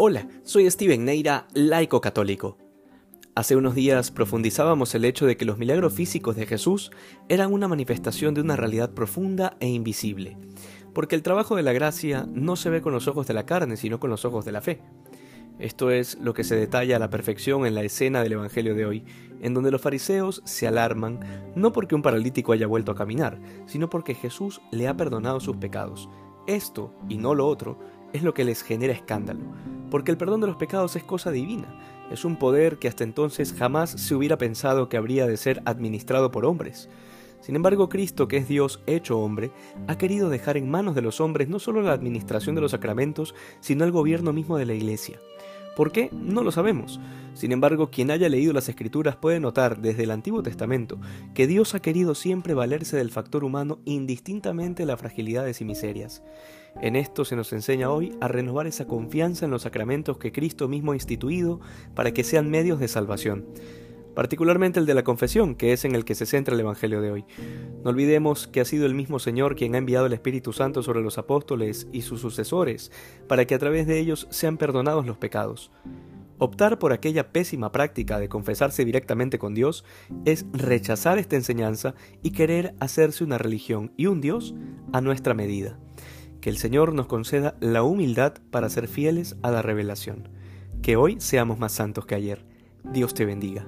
Hola, soy Steven Neira, laico católico. Hace unos días profundizábamos el hecho de que los milagros físicos de Jesús eran una manifestación de una realidad profunda e invisible, porque el trabajo de la gracia no se ve con los ojos de la carne, sino con los ojos de la fe. Esto es lo que se detalla a la perfección en la escena del Evangelio de hoy, en donde los fariseos se alarman no porque un paralítico haya vuelto a caminar, sino porque Jesús le ha perdonado sus pecados. Esto, y no lo otro, es lo que les genera escándalo, porque el perdón de los pecados es cosa divina, es un poder que hasta entonces jamás se hubiera pensado que habría de ser administrado por hombres. Sin embargo, Cristo, que es Dios hecho hombre, ha querido dejar en manos de los hombres no solo la administración de los sacramentos, sino el gobierno mismo de la Iglesia. ¿Por qué? No lo sabemos. Sin embargo, quien haya leído las Escrituras puede notar desde el Antiguo Testamento que Dios ha querido siempre valerse del factor humano indistintamente de las fragilidades y miserias. En esto se nos enseña hoy a renovar esa confianza en los sacramentos que Cristo mismo ha instituido para que sean medios de salvación particularmente el de la confesión, que es en el que se centra el Evangelio de hoy. No olvidemos que ha sido el mismo Señor quien ha enviado el Espíritu Santo sobre los apóstoles y sus sucesores, para que a través de ellos sean perdonados los pecados. Optar por aquella pésima práctica de confesarse directamente con Dios es rechazar esta enseñanza y querer hacerse una religión y un Dios a nuestra medida. Que el Señor nos conceda la humildad para ser fieles a la revelación. Que hoy seamos más santos que ayer. Dios te bendiga.